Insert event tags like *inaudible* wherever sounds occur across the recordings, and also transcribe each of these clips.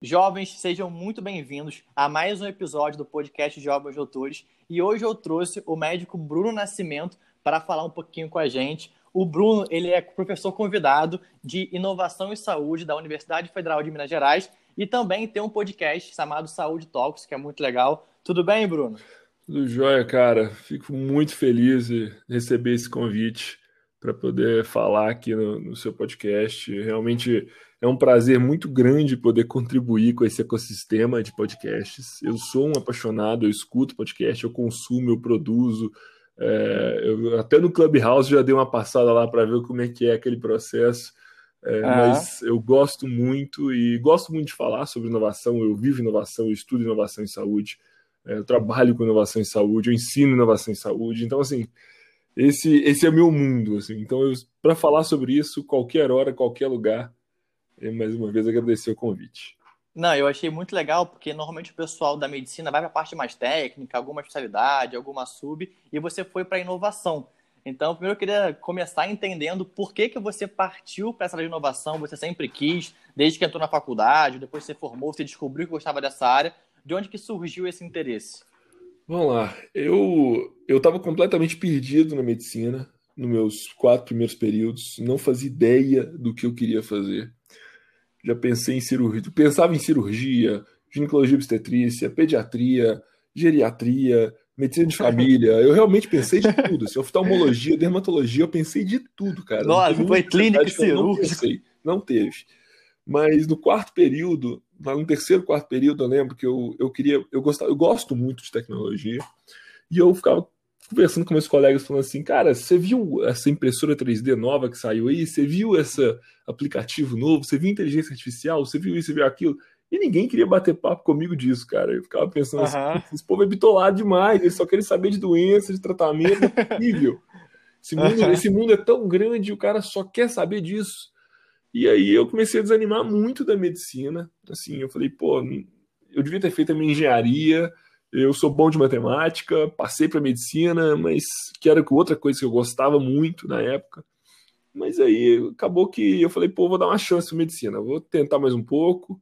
Jovens, sejam muito bem-vindos a mais um episódio do podcast Jovens Doutores. E hoje eu trouxe o médico Bruno Nascimento para falar um pouquinho com a gente. O Bruno, ele é professor convidado de Inovação e Saúde da Universidade Federal de Minas Gerais e também tem um podcast chamado Saúde Talks, que é muito legal. Tudo bem, Bruno? Tudo jóia, cara. Fico muito feliz de receber esse convite para poder falar aqui no, no seu podcast. Realmente é um prazer muito grande poder contribuir com esse ecossistema de podcasts. Eu sou um apaixonado, eu escuto podcast, eu consumo, eu produzo. É, eu, até no Clubhouse já dei uma passada lá para ver como é que é aquele processo. É, Mas eu gosto muito e gosto muito de falar sobre inovação. Eu vivo inovação, eu estudo inovação em saúde, é, eu trabalho com inovação em saúde, eu ensino inovação em saúde. Então, assim, esse, esse é meu mundo. Assim. Então, para falar sobre isso, qualquer hora, qualquer lugar, mais uma vez agradecer o convite. Não, eu achei muito legal, porque normalmente o pessoal da medicina vai para a parte mais técnica, alguma especialidade, alguma sub, e você foi para a inovação. Então, primeiro eu queria começar entendendo por que, que você partiu para essa inovação, você sempre quis, desde que entrou na faculdade, depois você formou, você descobriu que gostava dessa área. De onde que surgiu esse interesse? Vamos lá. Eu eu estava completamente perdido na medicina nos meus quatro primeiros períodos, não fazia ideia do que eu queria fazer já pensei em cirurgia, pensava em cirurgia, ginecologia obstetrícia, pediatria, geriatria, medicina de família. Eu realmente pensei de tudo. Assim, oftalmologia, dermatologia, eu pensei de tudo, cara. Nossa, foi clínica cirúrgica. Não, não teve. Mas no quarto período, no terceiro, quarto período, eu lembro que eu, eu queria, eu gostava, eu gosto muito de tecnologia, e eu ficava conversando com meus colegas, falando assim, cara, você viu essa impressora 3D nova que saiu aí? Você viu esse aplicativo novo? Você viu inteligência artificial? Você viu isso, você viu aquilo? E ninguém queria bater papo comigo disso, cara. Eu ficava pensando assim, esse povo é bitolado demais, eles só querem saber de doença, de tratamento, é. *laughs* Esse mundo, esse mundo é tão grande, o cara só quer saber disso. E aí eu comecei a desanimar muito da medicina. Assim, eu falei, pô, eu devia ter feito a minha engenharia, eu sou bom de matemática, passei para medicina, mas que era outra coisa que eu gostava muito na época. Mas aí acabou que eu falei, pô, vou dar uma chance para medicina, vou tentar mais um pouco.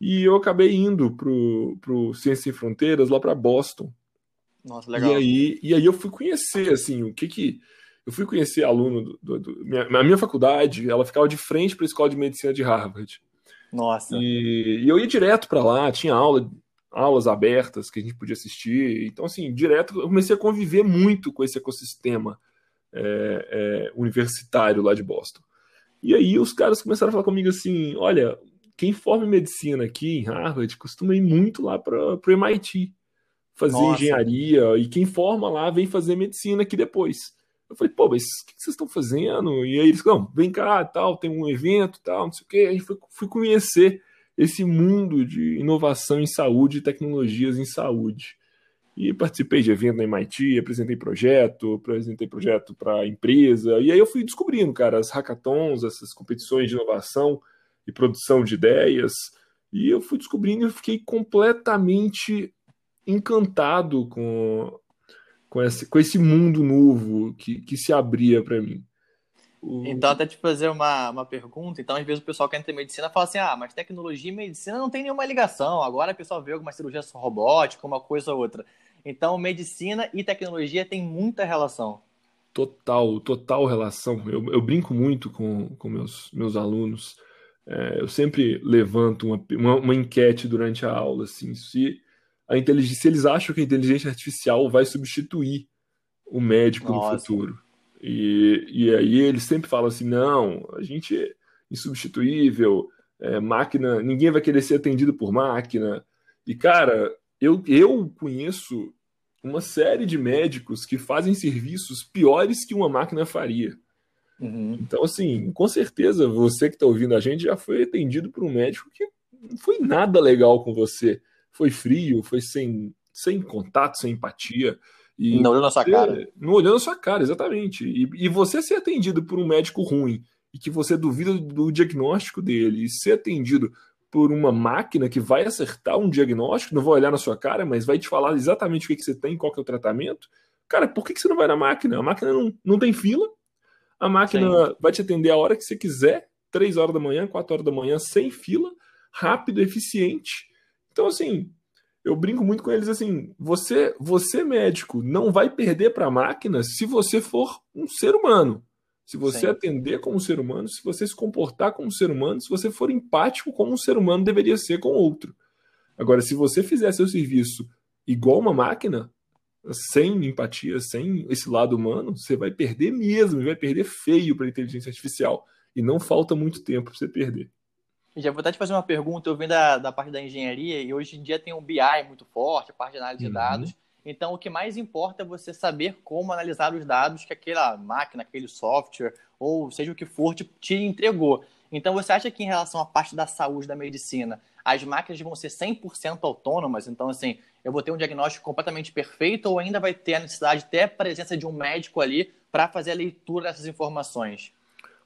E eu acabei indo pro, pro Ciências Sem Fronteiras lá para Boston. Nossa, legal. E aí, e aí eu fui conhecer assim, o que que eu fui conhecer aluno do, do, do minha, minha faculdade, ela ficava de frente para a Escola de Medicina de Harvard. Nossa. E, e eu ia direto para lá, tinha aula aulas abertas que a gente podia assistir. Então, assim, direto eu comecei a conviver muito com esse ecossistema é, é, universitário lá de Boston. E aí os caras começaram a falar comigo assim: olha, quem forma medicina aqui em Harvard costuma ir muito lá para o MIT fazer Nossa. engenharia, e quem forma lá vem fazer medicina aqui depois. Eu falei, pô, mas o que vocês estão fazendo? E aí eles, não, vem cá, tal, tem um evento, tal, não sei o quê. Aí fui, fui conhecer esse mundo de inovação em saúde e tecnologias em saúde. E participei de evento na MIT, apresentei projeto, apresentei projeto para empresa, e aí eu fui descobrindo, cara, as hackathons, essas competições de inovação e produção de ideias, e eu fui descobrindo e fiquei completamente encantado com, com, esse, com esse mundo novo que, que se abria para mim. Então, até te fazer uma, uma pergunta. Então, às vezes o pessoal que entra em medicina fala assim: ah, mas tecnologia e medicina não tem nenhuma ligação. Agora a pessoa vê alguma cirurgia robótica, uma coisa ou outra. Então, medicina e tecnologia tem muita relação. Total, total relação. Eu, eu brinco muito com, com meus, meus alunos. É, eu sempre levanto uma, uma, uma, enquete durante a aula, assim, se, a inteligência, se eles acham que a inteligência artificial vai substituir o médico Nossa. no futuro. E, e aí eles sempre falam assim: não, a gente é insubstituível, é, máquina, ninguém vai querer ser atendido por máquina. E cara, eu, eu conheço uma série de médicos que fazem serviços piores que uma máquina faria. Uhum. Então, assim, com certeza você que está ouvindo a gente já foi atendido por um médico que não foi nada legal com você. Foi frio, foi sem, sem contato, sem empatia. E não olhando a sua cara. Não olhando a sua cara, exatamente. E, e você ser atendido por um médico ruim e que você duvida do diagnóstico dele e ser atendido por uma máquina que vai acertar um diagnóstico, não vai olhar na sua cara, mas vai te falar exatamente o que, que você tem, qual que é o tratamento. Cara, por que, que você não vai na máquina? A máquina não, não tem fila, a máquina Sim. vai te atender a hora que você quiser, 3 horas da manhã, 4 horas da manhã, sem fila. rápido, eficiente. Então, assim, eu brinco muito com eles assim: você, você médico, não vai perder para a máquina se você for um ser humano. Se você Sim. atender como um ser humano, se você se comportar como um ser humano, se você for empático como um ser humano deveria ser com outro. Agora, se você fizer seu serviço igual uma máquina, sem empatia, sem esse lado humano, você vai perder mesmo, vai perder feio para a inteligência artificial. E não falta muito tempo para você perder. Já vou até te fazer uma pergunta. Eu venho da, da parte da engenharia e hoje em dia tem um BI muito forte, a parte de análise uhum. de dados. Então, o que mais importa é você saber como analisar os dados que aquela máquina, aquele software, ou seja o que for, te, te entregou. Então, você acha que em relação à parte da saúde, da medicina, as máquinas vão ser 100% autônomas? Então, assim, eu vou ter um diagnóstico completamente perfeito ou ainda vai ter a necessidade de ter a presença de um médico ali para fazer a leitura dessas informações?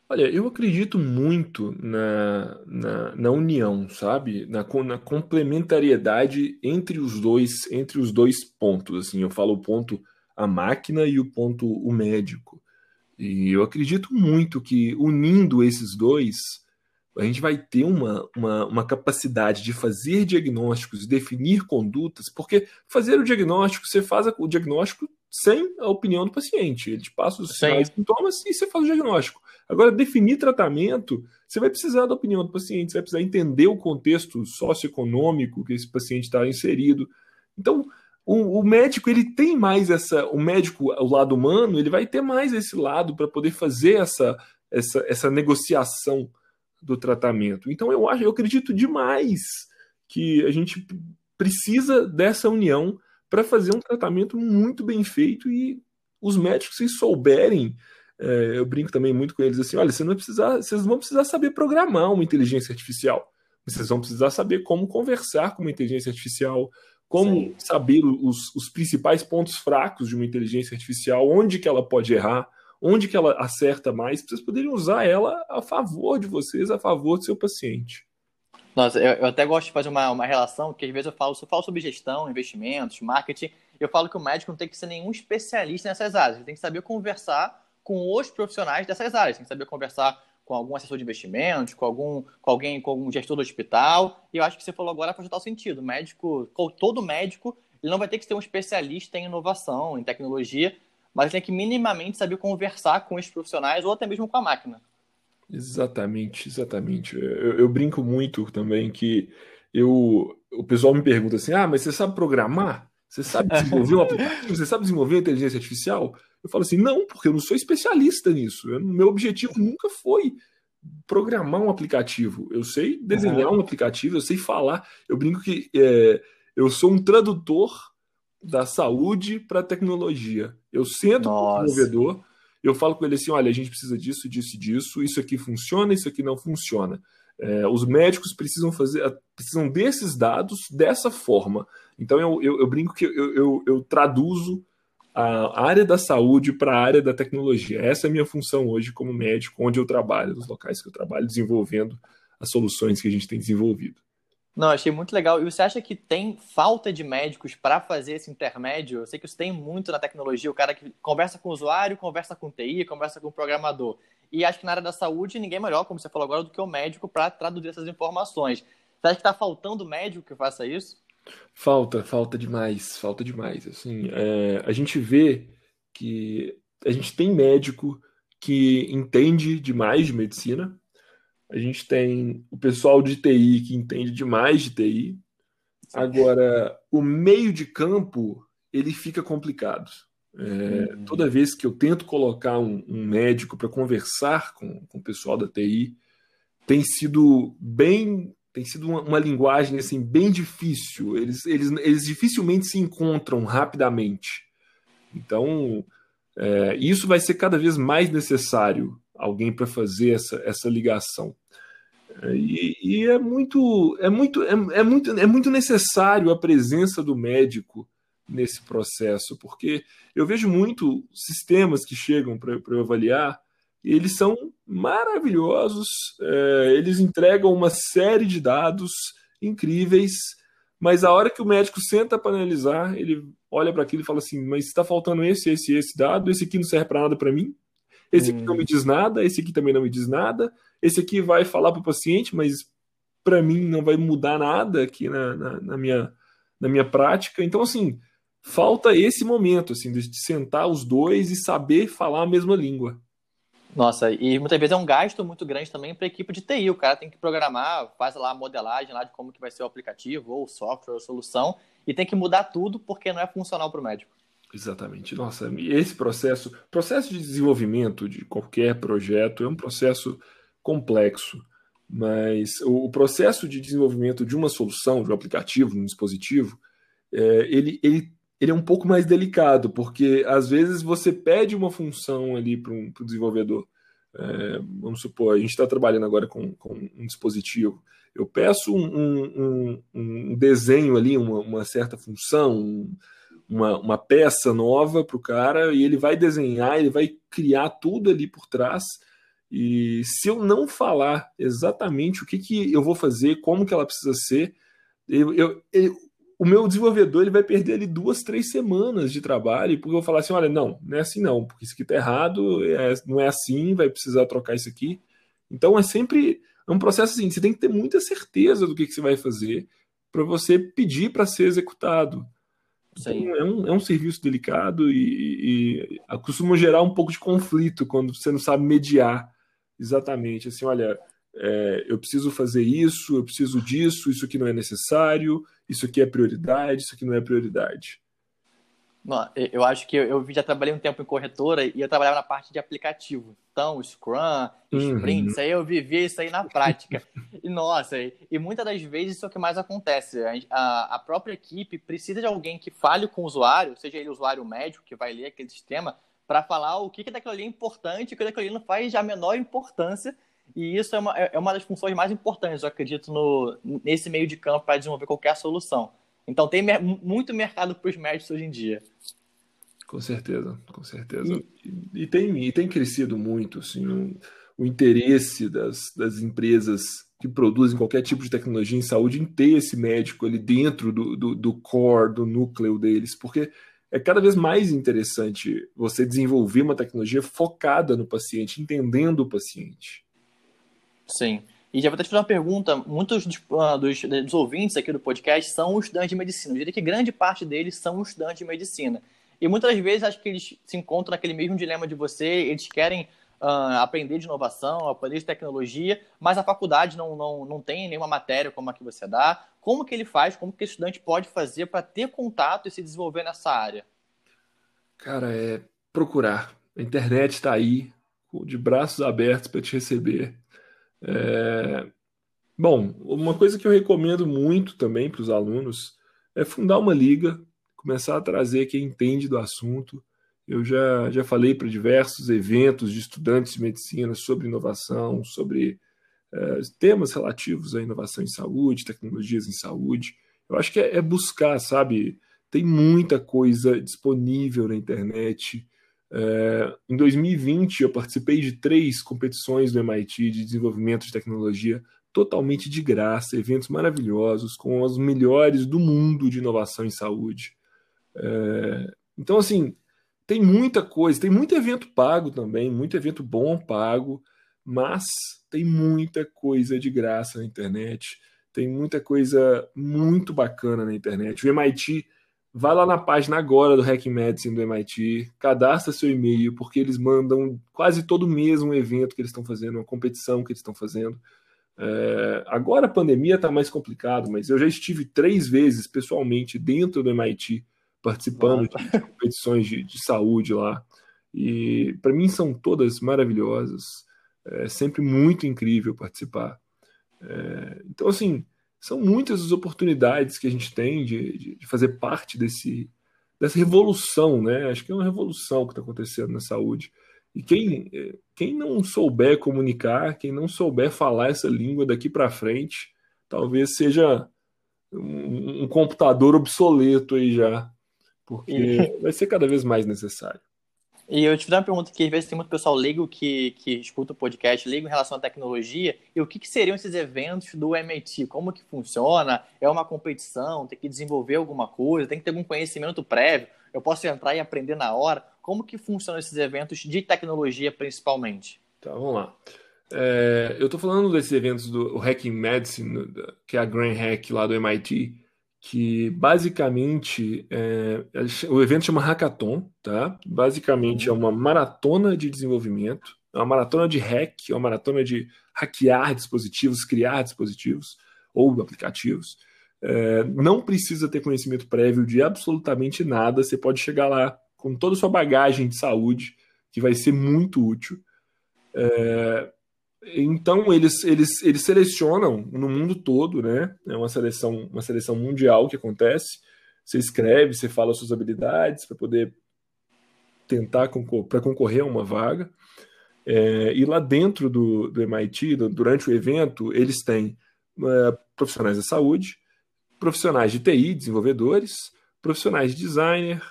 Olha, eu acredito muito na, na, na união, sabe? Na, na, complementariedade entre os dois, entre os dois pontos. Assim, eu falo o ponto a máquina e o ponto o médico. E eu acredito muito que unindo esses dois, a gente vai ter uma, uma, uma capacidade de fazer diagnósticos, definir condutas, porque fazer o diagnóstico, você faz o diagnóstico sem a opinião do paciente. Ele te passa os sintomas e você faz o diagnóstico. Agora, definir tratamento, você vai precisar da opinião do paciente, você vai precisar entender o contexto socioeconômico que esse paciente está inserido. Então, o, o, médico ele tem mais essa, o médico, o lado humano, ele vai ter mais esse lado para poder fazer essa, essa, essa negociação do tratamento. Então, eu acho, eu acredito demais que a gente precisa dessa união para fazer um tratamento muito bem feito e os médicos, se souberem é, eu brinco também muito com eles assim: olha, você não precisar, vocês vão precisar saber programar uma inteligência artificial. Vocês vão precisar saber como conversar com uma inteligência artificial, como Sim. saber os, os principais pontos fracos de uma inteligência artificial, onde que ela pode errar, onde que ela acerta mais, para vocês poderem usar ela a favor de vocês, a favor do seu paciente. Nossa, eu, eu, até gosto de fazer uma, uma relação, que às vezes eu falo, eu falo sobre gestão, investimentos, marketing, eu falo que o médico não tem que ser nenhum especialista nessas áreas, ele tem que saber conversar com os profissionais dessas áreas. Tem que saber conversar com algum assessor de investimentos, com algum, com alguém, com algum gestor do hospital. E eu acho que você falou agora faz total sentido. médico, todo médico, ele não vai ter que ser um especialista em inovação, em tecnologia, mas tem que minimamente saber conversar com os profissionais ou até mesmo com a máquina. Exatamente, exatamente. Eu, eu brinco muito também que eu, o pessoal me pergunta assim: ah, mas você sabe programar? Você sabe desenvolver um *laughs* aplicativo? Você sabe desenvolver inteligência artificial? Eu falo assim, não, porque eu não sou especialista nisso. Eu, meu objetivo nunca foi programar um aplicativo. Eu sei desenhar uhum. um aplicativo, eu sei falar. Eu brinco que é, eu sou um tradutor da saúde para a tecnologia. Eu sento com o desenvolvedor, eu falo com ele assim: olha, a gente precisa disso, disso, disso, isso aqui funciona, isso aqui não funciona. É, os médicos precisam fazer, precisam desses dados dessa forma. Então eu, eu, eu brinco que eu, eu, eu traduzo a área da saúde para a área da tecnologia. Essa é a minha função hoje como médico, onde eu trabalho, nos locais que eu trabalho, desenvolvendo as soluções que a gente tem desenvolvido. Não, achei muito legal. E você acha que tem falta de médicos para fazer esse intermédio? Eu sei que isso tem muito na tecnologia, o cara que conversa com o usuário, conversa com o TI, conversa com o programador. E acho que na área da saúde, ninguém melhor, como você falou agora, do que o médico para traduzir essas informações. Você acha que está faltando médico que faça isso? Falta, falta demais, falta demais. Assim, é, a gente vê que a gente tem médico que entende demais de medicina, a gente tem o pessoal de TI que entende demais de TI. Agora, o meio de campo ele fica complicado. É, uhum. Toda vez que eu tento colocar um, um médico para conversar com, com o pessoal da TI, tem sido bem tem sido uma, uma, linguagem assim bem difícil. Eles, eles, eles dificilmente se encontram rapidamente. Então, é, isso vai ser cada vez mais necessário alguém para fazer essa, essa ligação. É, e, e, é muito é muito é, é, muito é muito necessário a presença do médico nesse processo, porque eu vejo muito sistemas que chegam para eu avaliar eles são maravilhosos, é, eles entregam uma série de dados incríveis, mas a hora que o médico senta para analisar, ele olha para aquilo e fala assim: mas está faltando esse, esse, esse dado, esse aqui não serve para nada para mim, esse aqui não me hum. diz nada, esse aqui também não me diz nada, esse aqui vai falar para o paciente, mas para mim não vai mudar nada aqui na, na, na, minha, na minha prática. Então, assim, falta esse momento, assim, de sentar os dois e saber falar a mesma língua. Nossa, e muitas vezes é um gasto muito grande também para a equipe de TI. O cara tem que programar, faz lá a modelagem lá de como que vai ser o aplicativo, ou o software, ou a solução, e tem que mudar tudo porque não é funcional para o médico. Exatamente. Nossa, esse processo, processo de desenvolvimento de qualquer projeto é um processo complexo, mas o, processo de desenvolvimento de uma solução, de um aplicativo, de um dispositivo, é, ele, ele, ele é um pouco mais delicado, porque às vezes você pede uma função ali para um desenvolvedor. É, vamos supor, a gente está trabalhando agora com, com, um dispositivo. Eu peço um, um, um desenho ali, uma, uma certa função, um, uma, uma peça nova para o cara e ele vai desenhar, ele vai criar tudo ali por trás. E se eu não falar exatamente o que, que eu vou fazer, como que ela precisa ser, eu, eu, eu, o meu desenvolvedor ele vai perder ali duas, três semanas de trabalho, porque eu vou falar assim: olha, não, não é assim não, porque isso aqui está errado, é, não é assim, vai precisar trocar isso aqui. Então é sempre é um processo assim, você tem que ter muita certeza do que, que você vai fazer para você pedir para ser executado. Então, é, um, é um serviço delicado e, e costuma gerar um pouco de conflito quando você não sabe mediar exatamente. Assim, olha, é, eu preciso fazer isso, eu preciso disso, isso aqui não é necessário, isso aqui é prioridade, isso aqui não é prioridade. Não, eu acho que eu, eu, já trabalhei um tempo em corretora e eu trabalhava na parte de aplicativo. Então, Scrum, uhum. Sprint, isso aí eu vivia isso aí na prática. *laughs* e nossa, e, e, muitas das vezes isso é o que mais acontece. A, a, própria equipe precisa de alguém que fale com o usuário, seja ele usuário médico que vai ler aquele sistema, para falar o que, que daquilo ali é importante e o que daquilo ali não faz a menor importância. E isso é uma, é, é uma das funções mais importantes, eu acredito, no, nesse meio de campo para desenvolver qualquer solução. Então tem muito mercado para os médicos hoje em dia. Com certeza, com certeza. E, e tem, e tem crescido muito assim, o, o interesse das, das empresas que produzem qualquer tipo de tecnologia em saúde em ter esse médico ali dentro do, do, do core, do núcleo deles, porque é cada vez mais interessante você desenvolver uma tecnologia focada no paciente, entendendo o paciente. Sim. E já vou até te fazer uma pergunta. Muitos dos, uh, dos, dos, ouvintes aqui do podcast são estudantes de medicina. Eu diria que grande parte deles são estudantes de medicina. E muitas vezes acho que eles se encontram naquele mesmo dilema de você, eles querem uh, aprender de inovação, aprender de tecnologia, mas a faculdade não, não, não tem nenhuma matéria como a que você dá. Como que ele faz, como que o estudante pode fazer para ter contato e se desenvolver nessa área? Cara, é procurar. A internet está aí, de braços abertos para te receber. É... Bom, uma coisa que eu recomendo muito também para os alunos é fundar uma liga, começar a trazer quem entende do assunto. Eu já, já falei para diversos eventos de estudantes de medicina sobre inovação, sobre é, temas relativos à inovação em saúde, tecnologias em saúde. Eu acho que é, é buscar, sabe? Tem muita coisa disponível na internet. É, em 2020, eu participei de três competições do MIT de desenvolvimento de tecnologia totalmente de graça, eventos maravilhosos com os melhores do mundo de inovação em saúde. É, então, assim, tem muita coisa, tem muito evento pago também, muito evento bom pago, mas tem muita coisa de graça na internet, tem muita coisa muito bacana na internet. O MIT Vai lá na página agora do Hack Medicine do MIT, cadastra seu e-mail, porque eles mandam quase todo mês um evento que eles estão fazendo, uma competição que eles estão fazendo. É, agora a pandemia está mais complicado, mas eu já estive três vezes pessoalmente dentro do MIT, participando de, de, competições de, de, saúde lá. E para mim são todas maravilhosas. É sempre muito incrível participar. É, então, assim, são muitas as oportunidades que a gente tem de, de, fazer parte desse, dessa revolução, né? Acho que é uma revolução que está acontecendo na saúde. E quem, quem não souber comunicar, quem não souber falar essa língua daqui para frente, talvez seja um, um, computador obsoleto aí já, porque vai ser cada vez mais necessário. E eu te fiz uma pergunta que às vezes tem muito pessoal leigo que, que escuta o podcast, leigo em relação à tecnologia, e o que, que seriam esses eventos do MIT? Como que funciona? É uma competição? Tem que desenvolver alguma coisa? Tem que ter algum conhecimento prévio? Eu posso entrar e aprender na hora? Como que funcionam esses eventos de tecnologia, principalmente? Tá, vamos lá. É, eu estou falando desses eventos do Hacking Medicine, que é a Grand Hack lá do MIT, que basicamente é, o evento chama Hackathon, tá? Basicamente é uma maratona de desenvolvimento, é uma maratona de hack, é uma maratona de hackear dispositivos, criar dispositivos ou aplicativos. É, não precisa ter conhecimento prévio de absolutamente nada, você pode chegar lá com toda a sua bagagem de saúde, que vai ser muito útil. É, então eles, eles, eles selecionam no mundo todo, né? É uma seleção, uma seleção mundial que acontece. Você escreve, você fala suas habilidades para poder tentar concor para concorrer a uma vaga. É, e lá dentro do, do MIT, durante o evento, eles têm é, profissionais da saúde, profissionais de TI, desenvolvedores, profissionais de designer,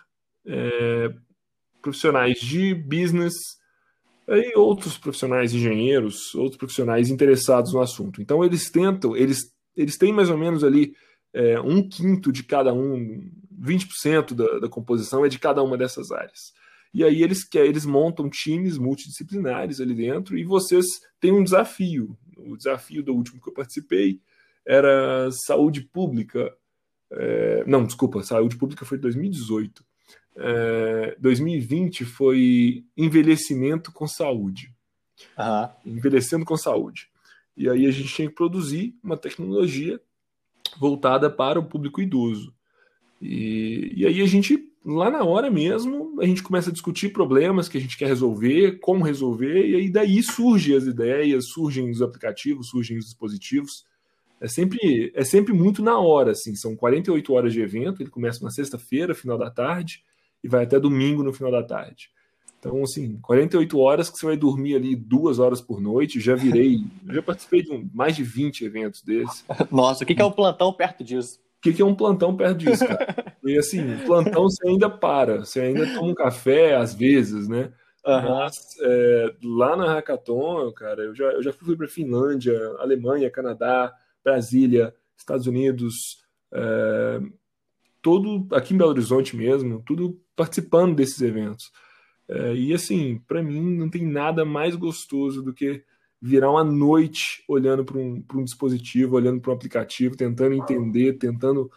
é, profissionais de business, e outros profissionais, engenheiros, outros profissionais interessados no assunto. Então eles tentam, eles, eles têm mais ou menos ali é, um quinto de cada um, 20% da, da composição é de cada uma dessas áreas. E aí eles, eles montam times multidisciplinares ali dentro e vocês têm um desafio. O desafio do último que eu participei era saúde pública. É, não, desculpa, saúde pública foi 2018 é, 2020 foi envelhecimento com saúde. Uhum. Envelhecendo com saúde. E aí a gente tinha que produzir uma tecnologia voltada para o público idoso. E, e aí a gente, lá na hora mesmo, a gente começa a discutir problemas que a gente quer resolver, como resolver, e aí daí surgem as ideias, surgem os aplicativos, surgem os dispositivos. É sempre, é sempre muito na hora, assim, são 48 horas de evento, ele começa na sexta-feira, final da tarde, e vai até domingo no final da tarde. Então, assim, 48 horas que você vai dormir ali duas horas por noite. Já virei, *laughs* já participei de um, mais de 20 eventos desses. Nossa, o que, que é um plantão perto disso? O que, que é um plantão perto disso, cara? E assim, *laughs* plantão você ainda para, você ainda toma um café às vezes, né? Uhum. Mas é, lá na Hackathon, cara, eu já, eu já fui para Finlândia, Alemanha, Canadá, Brasília, Estados Unidos, é, todo aqui em Belo Horizonte mesmo, tudo participando desses eventos. É, e assim, para mim não tem nada mais gostoso do que virar uma noite olhando para um, um dispositivo, olhando para um aplicativo, tentando entender, tentando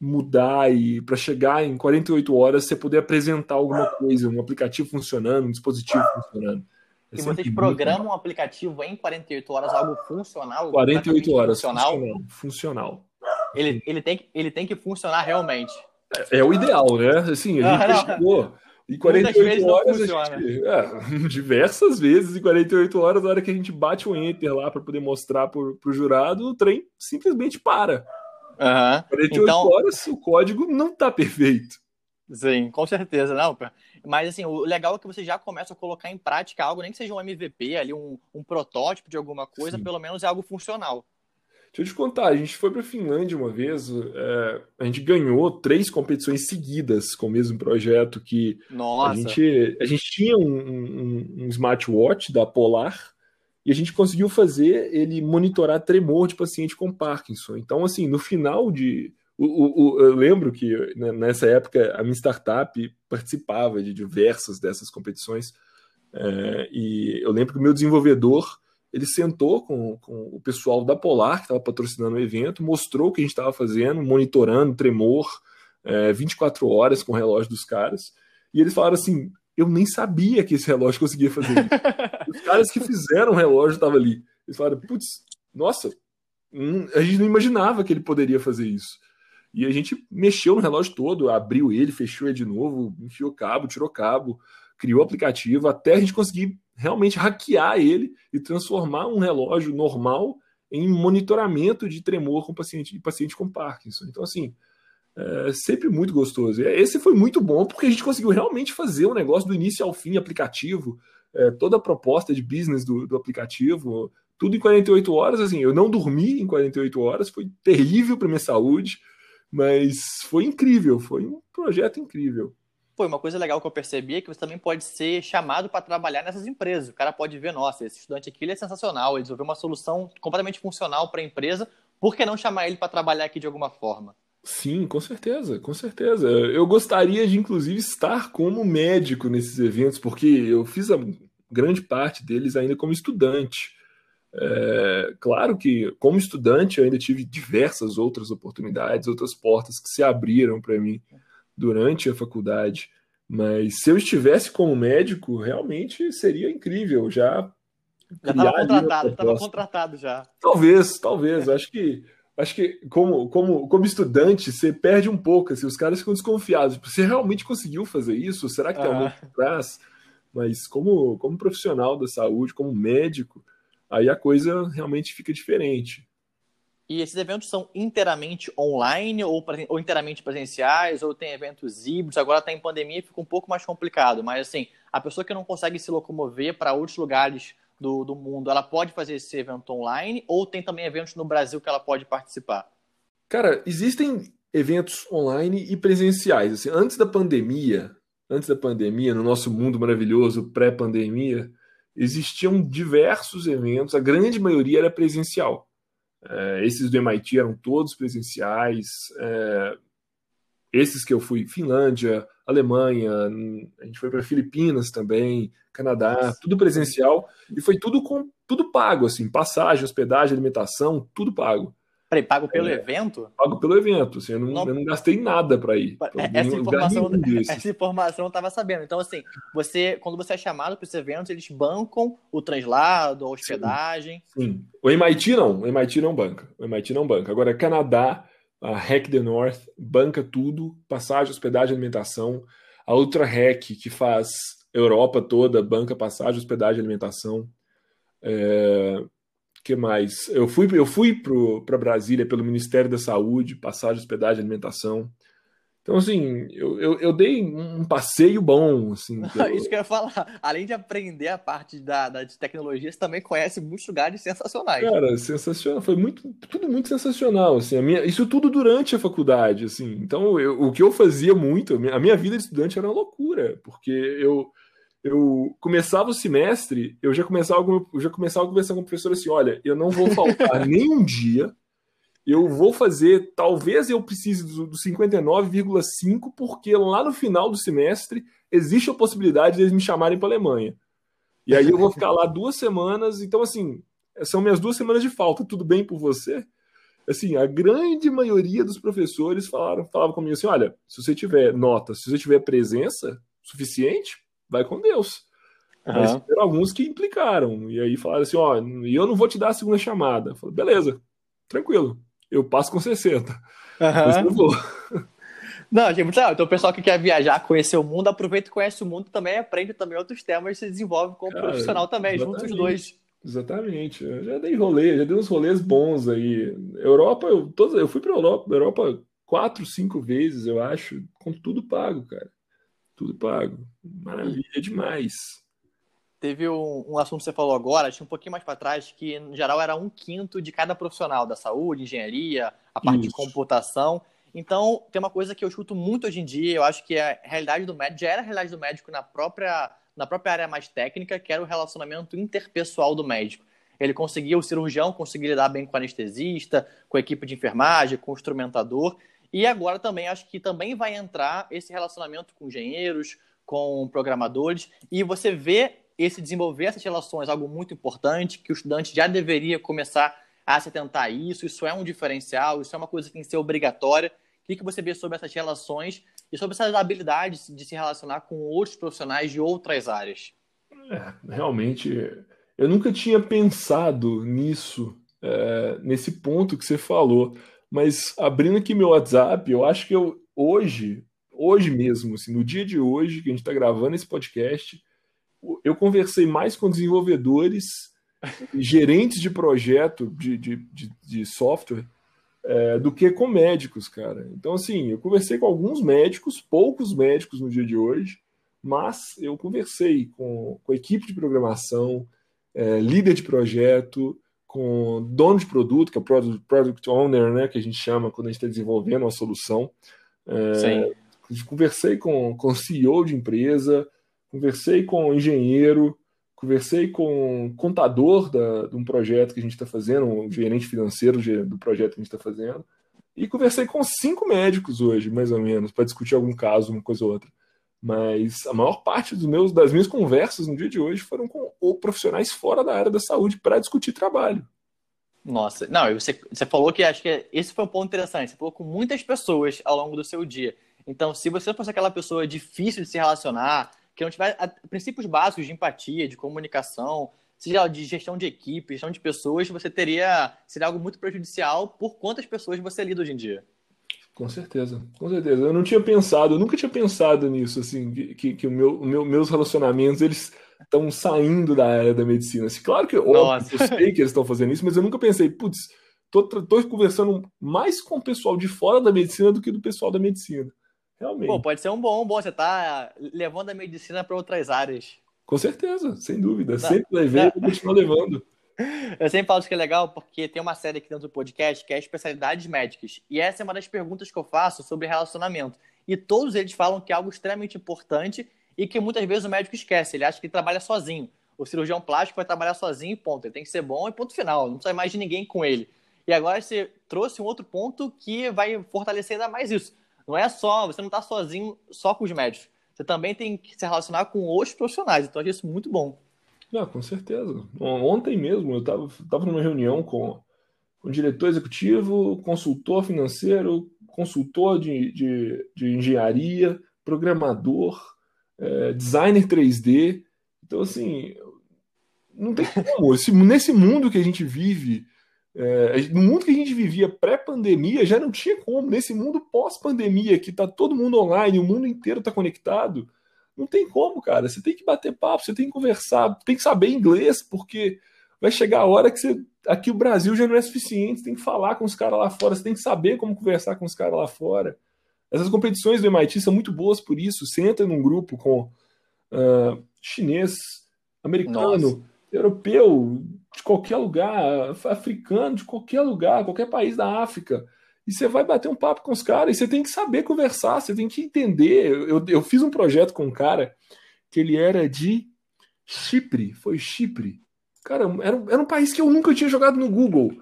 mudar e para chegar em 48 horas você poder apresentar alguma coisa, um aplicativo funcionando, um dispositivo funcionando. É e vocês programam um aplicativo em 48 horas, algo funcional? 48 horas, funcional? funcional. funcional. Ele, ele, tem, ele tem que funcionar realmente. É, é o ideal, né? Assim, a gente ah, chegou. E 48 horas, a gente, é, *laughs* diversas vezes, em 48 horas, na hora que a gente bate o enter lá para poder mostrar para o jurado, o trem simplesmente para. Uhum. 48 então, horas, o código não está perfeito. Sim, com certeza, não. Mas assim, o legal é que você já começa a colocar em prática algo, nem que seja um MVP ali, um, um protótipo de alguma coisa, Sim. pelo menos é algo funcional. Deixa eu te contar, a gente foi para a Finlândia uma vez, é, a gente ganhou três competições seguidas com o mesmo projeto que Nossa. a gente a gente tinha um, um, um, smartwatch da Polar e a gente conseguiu fazer ele monitorar tremor de paciente com Parkinson. Então, assim, no final de o, o, eu lembro que né, nessa época a minha startup participava de diversas dessas competições é, e eu lembro que o meu desenvolvedor ele sentou com, com o pessoal da Polar, que estava patrocinando o evento, mostrou o que a gente estava fazendo, monitorando tremor, é, 24 horas com o relógio dos caras, e eles falaram assim: eu nem sabia que esse relógio conseguia fazer isso. *laughs* Os caras que fizeram o relógio estavam ali. Eles falaram: putz, nossa, hum, a gente não imaginava que ele poderia fazer isso. E a gente mexeu no relógio todo, abriu ele, fechou ele de novo, enfiou cabo, tirou cabo, criou o aplicativo, até a gente conseguir realmente hackear ele e transformar um relógio normal em monitoramento de tremor com paciente, paciente com Parkinson. Então, assim, é sempre muito gostoso. Esse foi muito bom porque a gente conseguiu realmente fazer o um negócio do início ao fim, aplicativo, é, toda a proposta de business do, do, aplicativo, tudo em 48 horas. Assim, eu não dormi em 48 horas, foi terrível para minha saúde, mas foi incrível, foi um projeto incrível. Pô, uma coisa legal que eu percebi é que você também pode ser chamado para trabalhar nessas empresas. O cara pode ver, nossa, esse estudante aqui ele é sensacional, ele desenvolveu uma solução completamente funcional para a empresa, por que não chamar ele para trabalhar aqui de alguma forma? Sim, com certeza, com certeza. Eu gostaria de, inclusive, estar como médico nesses eventos, porque eu fiz a grande parte deles ainda como estudante. É, claro que, como estudante, eu ainda tive diversas outras oportunidades, outras portas que se abriram para mim durante a faculdade. Mas se eu estivesse como médico, realmente seria incrível já. Já estava contratado, estava contratado já. Talvez, talvez. acho que acho que como, como, como estudante, você perde um pouco, assim, os caras ficam desconfiados. Você realmente conseguiu fazer isso? Será que tem alguém por trás? Mas como, como profissional da saúde, como médico, aí a coisa realmente fica diferente. E esses eventos são inteiramente online ou, ou inteiramente presenciais, ou tem eventos híbridos? Agora está em pandemia fica um pouco mais complicado, mas assim, a pessoa que não consegue se locomover para outros lugares do, do mundo, ela pode fazer esse evento online ou tem também eventos no Brasil que ela pode participar? Cara, existem eventos online e presenciais. Assim, antes da pandemia, antes da pandemia, no nosso mundo maravilhoso pré-pandemia, existiam diversos eventos, a grande maioria era presencial. É, esses do MIT eram todos presenciais. É, esses que eu fui, Finlândia, Alemanha, a gente foi para Filipinas também, Canadá, tudo presencial e foi tudo com tudo pago, assim, passagem, hospedagem, alimentação, tudo pago. Peraí, pago pelo é, evento? Pago pelo evento, assim, eu não, não... Eu não gastei nada para ir. essa, informação, *laughs* essa informação eu estava sabendo. Então, assim, você, quando você é chamado para esses eventos, eles bancam o translado, a hospedagem. Sim, sim. O MIT não, o MIT não banca. O MIT não banca. Agora, Canadá, a Hack the North banca tudo, passagem, hospedagem, alimentação. A Ultra Hack, que faz Europa toda, banca passagem, hospedagem, alimentação. É, que mais? Eu fui, eu fui para Brasília pelo Ministério da Saúde, passagem, hospedagem, alimentação. Então, assim, eu, eu, eu, dei um passeio bom. Assim, *laughs* Isso que eu ia falar. Além de aprender a parte da, da de tecnologia, você também conhece muitos lugares sensacionais. Cara, sensacional. Foi muito, tudo muito sensacional. Assim, a minha, isso tudo durante a faculdade. Assim. Então, eu, o que eu fazia muito, a minha vida de estudante era uma loucura, porque eu eu começava o semestre, eu já começava, eu já começava a conversar com o professor assim: olha, eu não vou faltar *laughs* nem um dia, eu vou fazer, talvez eu precise do, do 59,5, porque lá no final do semestre existe a possibilidade de eles me chamarem para a Alemanha. E aí eu vou ficar lá duas semanas, então assim, são minhas duas semanas de falta, tudo bem por você? Assim, a grande maioria dos professores falaram, falavam comigo assim: olha, se você tiver nota, se você tiver presença suficiente, vai com Deus. Uhum. Mas tiveram alguns que implicaram. E aí falaram assim: ó, e eu não vou te dar a segunda chamada. Eu falei, beleza, tranquilo, eu passo com 60. Uhum. Mas eu vou. Não, gente, muito legal. Então, o pessoal que quer viajar, conhecer o mundo, aproveita e conhece o mundo também, aprende também outros temas e se desenvolve como Cara, profissional também, juntos os dois. Exatamente. Eu já dei rolê, já dei uns rolês bons aí. Europa, eu, todos, eu fui para Europa, Europa quatro, cinco vezes, eu acho, com tudo pago, cara. Tudo pago. Maravilha demais. Teve um, um, assunto que você falou agora, tinha um pouquinho mais para trás, que no geral era um quinto de cada profissional da saúde, engenharia, a parte Isso. de computação. Então, tem uma coisa que eu escuto muito hoje em dia, eu acho que é a realidade do médico, já era a realidade do médico na própria, na própria área mais técnica, que era o relacionamento interpessoal do médico. Ele conseguia, o cirurgião conseguia lidar bem com o anestesista, com a equipe de enfermagem, com o instrumentador. E agora também acho que também vai entrar esse relacionamento com engenheiros, com programadores, e você vê esse desenvolver essas relações algo muito importante, que o estudante já deveria começar a se atentar a isso, isso é um diferencial, isso é uma coisa que tem que ser obrigatória. O que, você vê sobre essas relações e sobre essas habilidades de se relacionar com outros profissionais de outras áreas? É, realmente, eu nunca tinha pensado nisso, é, nesse ponto que você falou. Mas abrindo aqui meu WhatsApp, eu acho que eu hoje, hoje mesmo, assim, no dia de hoje que a gente está gravando esse podcast, eu conversei mais com desenvolvedores, gerentes de projeto de, de, de, de software, é, do que com médicos, cara. Então, assim, eu conversei com alguns médicos, poucos médicos no dia de hoje, mas eu conversei com, com a equipe de programação, é, líder de projeto, com dono de produto, que é o product, product owner, né, que a gente chama quando a gente está desenvolvendo uma solução. É, conversei com, com CEO de empresa, conversei com engenheiro, conversei com contador da, de um projeto que a gente está fazendo, um gerente financeiro do projeto que a gente está fazendo, e conversei com cinco médicos hoje, mais ou menos, para discutir algum caso, uma coisa ou outra. Mas a maior parte dos meus, das minhas conversas no dia de hoje foram com profissionais fora da área da saúde para discutir trabalho. Nossa, não, você, você falou que acho que esse foi um ponto interessante. Você falou com muitas pessoas ao longo do seu dia. Então, se você fosse aquela pessoa difícil de se relacionar, que não tiver princípios básicos de empatia, de comunicação, seja de gestão de equipe, gestão de pessoas, você teria seria algo muito prejudicial por quantas pessoas você lida hoje em dia. Com certeza, com certeza. Eu não tinha pensado, eu nunca tinha pensado nisso, assim, que, que o meu, o meu, meus relacionamentos, eles estão saindo da área da medicina. Assim, claro que óbvio, eu sei que eles estão fazendo isso, mas eu nunca pensei, putz, tô, tô conversando mais com o pessoal de fora da medicina do que do pessoal da medicina. Realmente. Pô, pode ser um bom, um bom. Você tá levando a medicina para outras áreas. Com certeza, sem dúvida. Tá. Sempre levei e vou continuar levando. *laughs* Eu sempre falo isso que é legal porque tem uma série aqui dentro do podcast que é especialidades médicas. E essa é uma das perguntas que eu faço sobre relacionamento. E todos eles falam que é algo extremamente importante e que muitas vezes o médico esquece. Ele acha que ele trabalha sozinho. O cirurgião plástico vai trabalhar sozinho ponto. Ele tem que ser bom e ponto final. Não precisa mais de ninguém com ele. E agora você trouxe um outro ponto que vai fortalecer ainda mais isso. Não é só, você não está sozinho só com os médicos. Você também tem que se relacionar com outros profissionais. Então, eu acho isso muito bom. Não, com certeza. Ontem mesmo eu estava tava numa reunião com o diretor executivo, consultor financeiro, consultor de, de, de engenharia, programador, é, designer 3D. Então, assim, não tem como. Esse, nesse mundo que a gente vive, é, no mundo que a gente vivia pré-pandemia, já não tinha como. Nesse mundo pós-pandemia, que está todo mundo online, o mundo inteiro está conectado, não tem como, cara. Você tem que bater papo, você tem que conversar, tem que saber inglês, porque vai chegar a hora que você. Aqui o Brasil já não é suficiente, você tem que falar com os caras lá fora, você tem que saber como conversar com os caras lá fora. Essas competições do MIT são muito boas por isso. Você entra num grupo com uh, chinês, americano, Nossa. europeu, de qualquer lugar, africano, de qualquer lugar, qualquer país da África e você vai bater um papo com os caras, e você tem que saber conversar, você tem que entender. Eu, eu fiz um projeto com um cara que ele era de Chipre, foi Chipre. Cara, era, era um país que eu nunca tinha jogado no Google.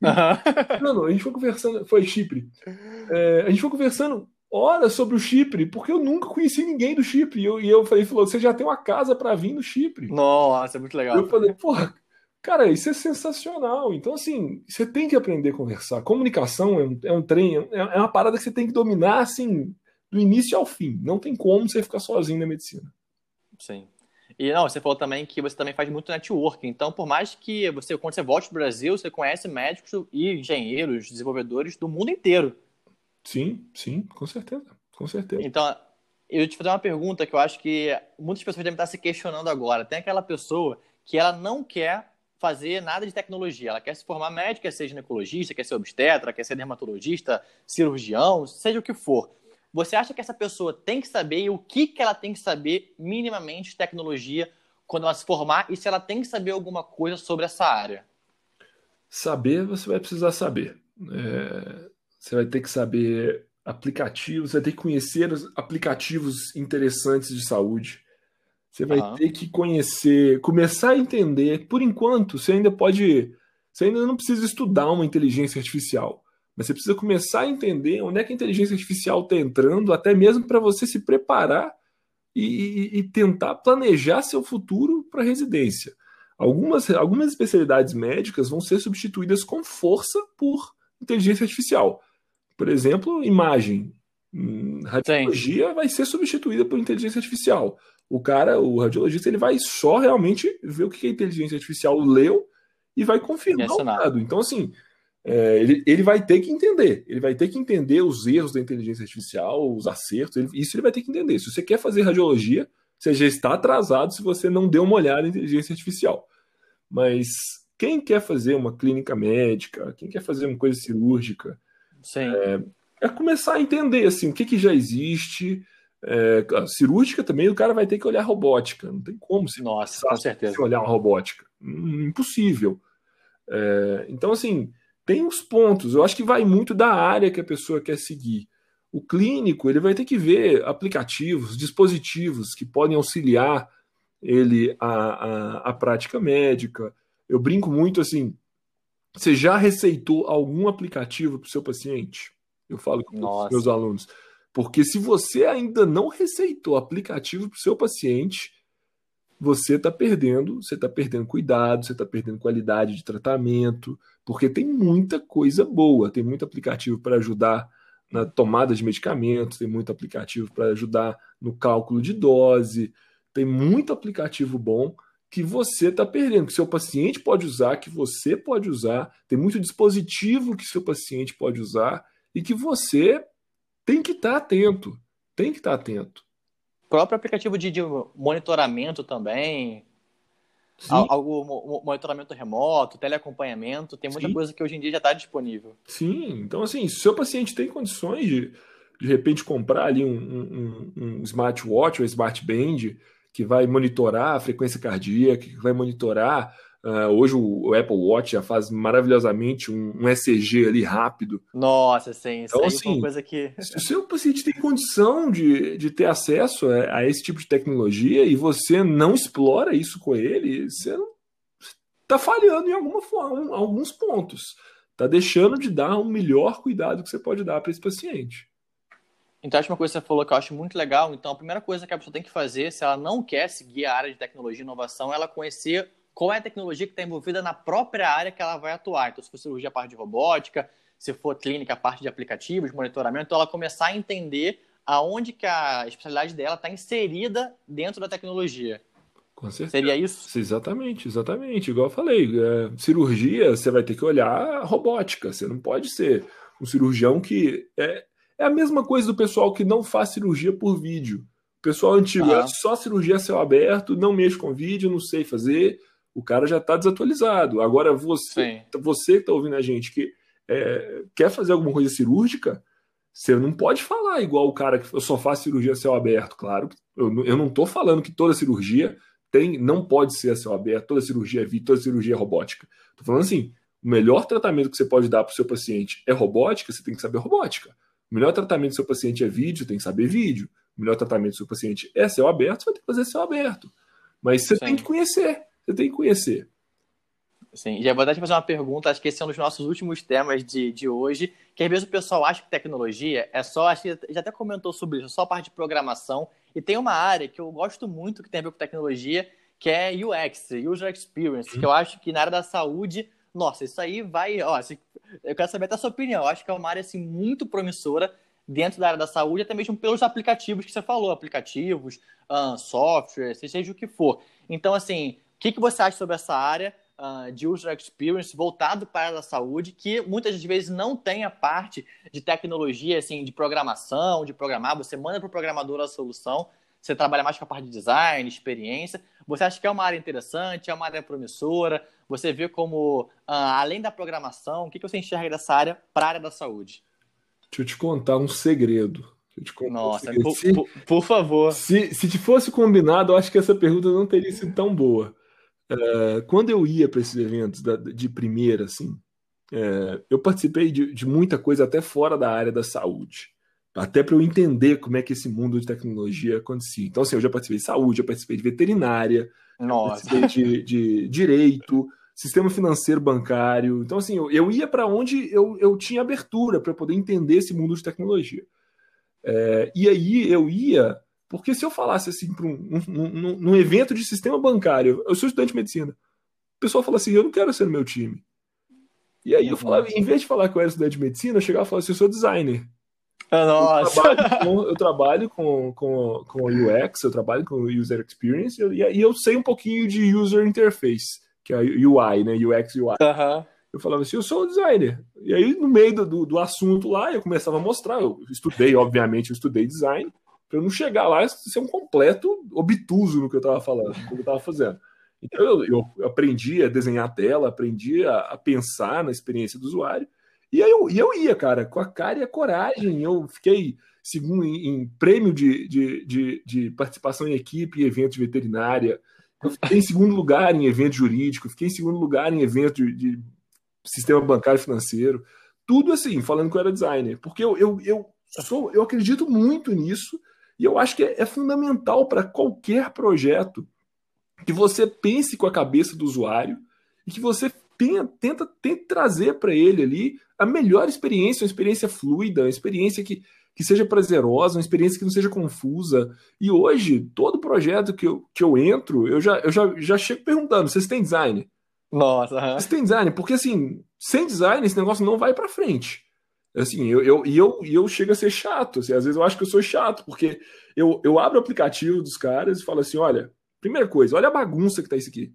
Uhum. *laughs* Mano, a gente foi conversando, foi Chipre. É, a gente foi conversando horas sobre o Chipre, porque eu nunca conheci ninguém do Chipre. E eu, e eu falei, falou, você já tem uma casa para vir no Chipre. Nossa, é muito legal. Eu falei, porra, Cara, isso é sensacional. Então, assim, você tem que aprender a conversar. Comunicação é um, é um trem, é, é uma parada que você tem que dominar, assim, do início ao fim. Não tem como você ficar sozinho na medicina. Sim. E não, você falou também que você também faz muito networking. Então, por mais que você, quando você volte para o Brasil, você conhece médicos e engenheiros, desenvolvedores do mundo inteiro. Sim, sim, com certeza. Com certeza. Então, eu te fazer uma pergunta que eu acho que muitas pessoas devem estar se questionando agora. Tem aquela pessoa que ela não quer fazer nada de tecnologia. Ela quer se formar médica, quer ser ginecologista, quer ser obstetra, quer ser dermatologista, cirurgião, seja o que for. Você acha que essa pessoa tem que saber o que, que ela tem que saber minimamente de tecnologia quando ela se formar e se ela tem que saber alguma coisa sobre essa área? Saber, você vai precisar saber. É, você vai ter que saber aplicativos, você vai ter que conhecer os aplicativos interessantes de saúde. Você vai uhum. ter que conhecer, começar a entender. Por enquanto, você ainda pode. Você ainda não precisa estudar uma inteligência artificial. Mas você precisa começar a entender onde é que a inteligência artificial está entrando, até mesmo para você se preparar e, e, tentar planejar seu futuro para residência. Algumas, algumas especialidades médicas vão ser substituídas com força por inteligência artificial. Por exemplo, imagem. Hum, radiologia Sim. vai ser substituída por inteligência artificial o cara, o radiologista, ele vai só realmente ver o que a inteligência artificial leu e vai confirmar o dado. Então, assim, é, ele, ele vai ter que entender. Ele vai ter que entender os erros da inteligência artificial, os acertos. Ele, isso ele vai ter que entender. Se você quer fazer radiologia, você já está atrasado se você não deu uma olhada em inteligência artificial. Mas quem quer fazer uma clínica médica, quem quer fazer uma coisa cirúrgica, é, é, começar a entender assim, o que, que já existe, é, cirúrgica também, o cara vai ter que olhar robótica. Não tem como se Nossa, com certeza. olhar uma robótica. Impossível. É, então, assim, tem os pontos. Eu acho que vai muito da área que a pessoa quer seguir. O clínico ele vai ter que ver aplicativos, dispositivos que podem auxiliar ele a, a, a prática médica. Eu brinco muito assim. Você já receitou algum aplicativo para o seu paciente? Eu falo com os meus alunos Porque se você ainda não receitou aplicativo para o seu paciente, você está perdendo, você está perdendo cuidado, você está perdendo qualidade de tratamento, porque tem muita coisa boa, tem muito aplicativo para ajudar na tomada de medicamentos, tem muito aplicativo para ajudar no cálculo de dose, tem muito aplicativo bom que você está perdendo, que seu paciente pode usar, que você pode usar, tem muito dispositivo que seu paciente pode usar e que você tem que estar atento, tem que estar atento. O próprio aplicativo de, de monitoramento também, algo monitoramento remoto, teleacompanhamento, tem muita Sim. coisa que hoje em dia já está disponível. Sim, então assim, se o seu paciente tem condições de de repente comprar ali um, um, um smartwatch ou smartband que vai monitorar a frequência cardíaca, que vai monitorar. Uh, hoje o, Apple Watch já faz maravilhosamente um, um ECG ali rápido. Nossa, sim, isso então, assim, é uma coisa que. Se o paciente tem condição de, de ter acesso a, a, esse tipo de tecnologia e você não explora isso com ele, você está falhando em alguma forma, em alguns pontos. Está deixando de dar o melhor cuidado que você pode dar para esse paciente. Então, acho uma coisa que você falou que eu acho muito legal. Então, a primeira coisa que a pessoa tem que fazer, se ela não quer seguir a área de tecnologia e inovação, é ela conhecer qual é a tecnologia que está envolvida na própria área que ela vai atuar. Então, se for cirurgia, a parte de robótica, se for clínica, a parte de aplicativos, monitoramento, então ela começar a entender aonde que a especialidade dela está inserida dentro da tecnologia. Com certeza. Seria isso? Exatamente, exatamente. Igual eu falei, é, cirurgia, você vai ter que olhar robótica. Você não pode ser um cirurgião que é, é a mesma coisa do pessoal que não faz cirurgia por vídeo. O pessoal antigo ah. é só cirurgia a céu aberto, não mexo com vídeo, não sei fazer. O cara já está desatualizado. Agora, você, você que está ouvindo a gente que é, quer fazer alguma coisa cirúrgica, você não pode falar igual o cara que só faz cirurgia a céu aberto. Claro, eu, eu não estou falando que toda cirurgia tem, não pode ser a céu aberto, toda cirurgia é vídeo, toda cirurgia é robótica. Estou falando assim, o melhor tratamento que você pode dar para o seu paciente é robótica, você tem que saber robótica. O melhor tratamento do seu paciente é vídeo, tem que saber vídeo. O melhor tratamento do seu paciente é céu aberto, você vai ter que fazer céu aberto. Mas você Sim. tem que conhecer. Você tem que conhecer. Sim, já vou até te fazer uma pergunta, acho que esse é um dos nossos últimos temas de, de hoje, que às vezes o pessoal acha que tecnologia é só, acho que já até comentou sobre isso, só parte de programação, e tem uma área que eu gosto muito que tem a ver com tecnologia, que é UX, User Experience, que eu acho que na área da saúde nossa, isso aí vai. Ó, eu quero saber a sua opinião. Eu acho que é uma área assim, muito promissora dentro da área da saúde, até mesmo pelos aplicativos que você falou, aplicativos, uh, software, seja o que for. Então, assim, que, que você acha sobre essa área uh, de user experience voltado para a área da saúde, que muitas vezes não tem a parte de tecnologia, assim, de programação, de programar, você manda para o programador a solução, você trabalha mais com a parte de design, experiência. Você acha que é uma área interessante, é uma área promissora? Você vê como, uh, além da programação, o que, que você enxerga dessa área para a área da saúde? Deixa eu te contar um segredo. Nossa, um segredo. Por, se, por, por, favor. Se, se te fosse combinado, eu acho que essa pergunta não teria sido tão boa. Uh, quando eu ia para esses eventos da, de primeira, assim, uh, eu participei de, de muita coisa até fora da área da saúde até para eu entender como é que esse mundo de tecnologia acontecia. Então, assim, eu já participei de saúde, já participei de veterinária, participei de, de direito, sistema financeiro bancário. Então, assim, eu, eu ia para onde eu, eu tinha abertura para poder entender esse mundo de tecnologia. É, e aí eu ia, porque se eu falasse assim para um, um, um, evento de sistema bancário, eu sou estudante de medicina, o pessoal fala assim: eu não quero ser no meu time. E aí eu falava, em vez de falar que eu era estudante de medicina, eu chegava e falava assim: eu sou designer. Nossa. Eu trabalho, com, eu trabalho com, com, com UX, eu trabalho com User Experience e, e eu sei um pouquinho de User Interface, que é UI, né? UX UI. Uhum. Eu falava assim, eu sou designer. E aí, no meio do, do, assunto lá, eu começava a mostrar. Eu estudei, obviamente, eu estudei design, para eu não chegar lá e ser um completo obtuso no que eu estava falando, no que eu estava fazendo. Então, eu, eu, aprendi a desenhar a tela, aprendi a, a pensar na experiência do usuário. E aí eu, e eu ia, cara, com a cara e a coragem. Eu fiquei segundo em, em prêmio de, de, de, de, participação em equipe e evento de veterinária. Eu fiquei em segundo lugar em evento jurídico, fiquei em segundo lugar em evento de, de sistema bancário financeiro. Tudo assim, falando que eu era designer. Porque eu, eu, eu, sou, eu acredito muito nisso e eu acho que é, é fundamental para qualquer projeto que você pense com a cabeça do usuário e que você tenha, tenta, tenta trazer para ele ali a melhor experiência, uma experiência fluida, uma experiência que, que seja prazerosa, uma experiência que não seja confusa. E hoje, todo projeto que eu, que eu entro, eu já, eu já, já chego perguntando: vocês têm design? Nossa, uhum. vocês têm design? Porque assim, sem design, esse negócio não vai para frente. Assim, eu, eu, e eu, eu chego a ser chato. Assim, às vezes eu acho que eu sou chato, porque eu, eu abro o aplicativo dos caras e falo assim: olha, primeira coisa, olha a bagunça que tá isso aqui.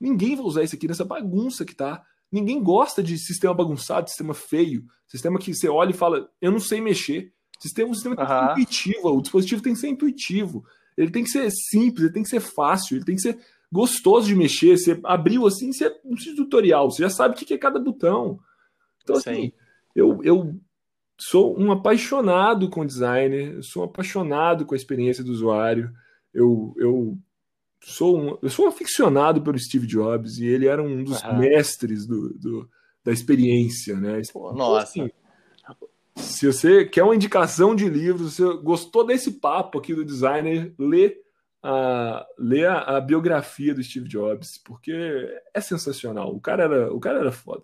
Ninguém vai usar isso aqui nessa bagunça que tá. Ninguém gosta de sistema bagunçado, sistema feio, sistema que você olha e fala, eu não sei mexer. Sistema, sistema tem que ser intuitivo, o dispositivo tem que ser intuitivo. Ele tem que ser simples, ele tem que ser fácil, ele tem que ser gostoso de mexer. Você abriu assim, você não precisa de tutorial, você já sabe o que é cada botão. Então, assim, eu, eu sou um apaixonado com designer, sou um apaixonado com a experiência do usuário. Eu, eu sou um, eu sou um aficionado pelo Steve Jobs e ele era um dos uhum. mestres do, do, da experiência, né? Pô, então, nossa. Assim, se você quer uma indicação de livro, se você gostou desse papo aqui do designer, lê a, lê a, a, biografia do Steve Jobs, porque é sensacional. O cara era, o cara era foda.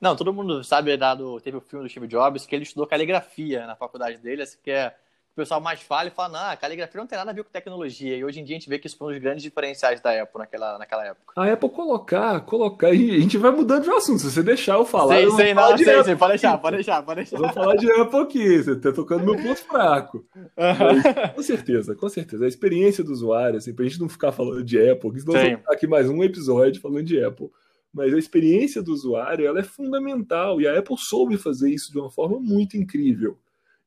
Não, todo mundo sabe, dado, teve o filme do Steve Jobs, que ele estudou caligrafia na faculdade dele, que é o pessoal mais fala e fala, não, a caligrafia não tem nada a ver com tecnologia. E hoje em dia a gente vê que isso foi um dos grandes diferenciais da Apple naquela, naquela época. A Apple colocar, colocar, e a gente vai mudando de assunto. Se você deixar eu falar. Sei, eu sei, não, sei, sei, pode deixar, pode deixar, pode deixar. Eu vou falar de Apple aqui, você tá tocando meu ponto fraco. Mas, com certeza, com certeza. A experiência do usuário, assim, pra gente não ficar falando de Apple, senão vamos ficar aqui mais um episódio falando de Apple. Mas a experiência do usuário, ela é fundamental, e a Apple soube fazer isso de uma forma muito incrível.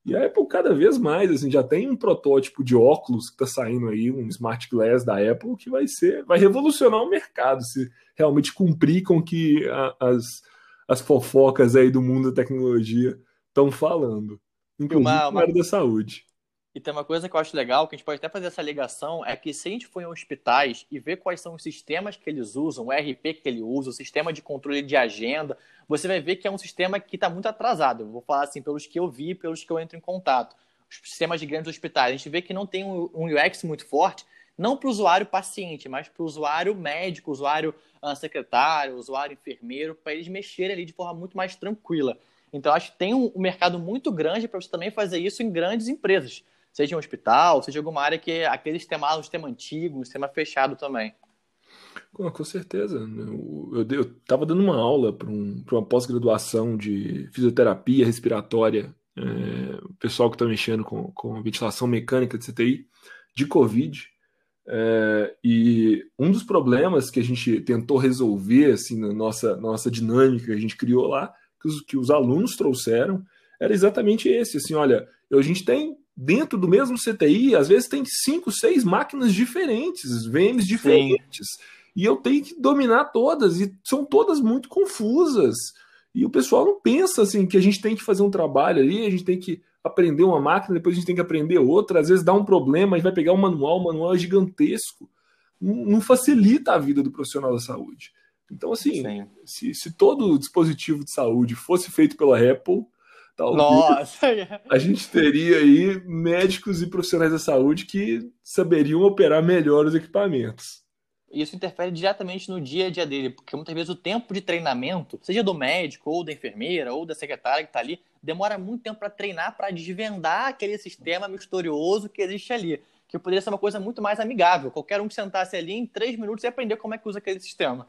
E a Apple cada vez mais, assim, já tem um protótipo de óculos que está saindo aí, um Smart Glass da Apple, que vai ser, vai revolucionar o mercado, se realmente cumprir com que a, as, as fofocas aí do mundo da tecnologia estão falando. Inclusive uma, uma... na área da saúde. E tem uma coisa que eu acho legal, que a gente pode até fazer essa ligação, é que se a gente for em hospitais e ver quais são os sistemas que eles usam, o RP que ele usa, o sistema de controle de agenda, você vai ver que é um sistema que está muito atrasado. Eu vou falar assim, pelos que eu vi, pelos que eu entro em contato. Os sistemas de grandes hospitais, a gente vê que não tem um UX muito forte, não para o usuário paciente, mas para o usuário médico, usuário uh, secretário, usuário enfermeiro, para eles mexerem ali de forma muito mais tranquila. Então, acho que tem um mercado muito grande para você também fazer isso em grandes empresas seja um hospital, seja alguma área que aquele sistema, um sistema antigo, um sistema fechado também. Com, com certeza. Eu estava dando uma aula para um, uma pós-graduação de fisioterapia respiratória, é, o pessoal que está mexendo com, com ventilação mecânica de CTI, de Covid. É, e um dos problemas que a gente tentou resolver assim, na nossa, nossa dinâmica que a gente criou lá, que os, que os alunos trouxeram, era exatamente esse. Assim, olha, a gente tem dentro do mesmo CTI, às vezes tem cinco, seis máquinas diferentes, VMs diferentes. Sim. E eu tenho que dominar todas, e são todas muito confusas. E o pessoal não pensa assim que a gente tem que fazer um trabalho ali, a gente tem que aprender uma máquina, depois a gente tem que aprender outra, às vezes dá um problema, a gente vai pegar um manual, o manual é gigantesco. Não, facilita a vida do profissional da saúde. Então, assim, se, se todo dispositivo de saúde fosse feito pela Apple, Talvez Nossa! *laughs* A gente teria aí médicos e profissionais da saúde que saberiam operar melhor os equipamentos. Isso interfere diretamente no dia a dia dele, porque muitas vezes o tempo de treinamento, seja do médico, ou da enfermeira, ou da secretária que está ali, demora muito tempo para treinar, para desvendar aquele sistema misterioso que existe ali. Que poderia ser uma coisa muito mais amigável. Qualquer um que sentasse ali em três minutos e aprender como é que usa aquele sistema.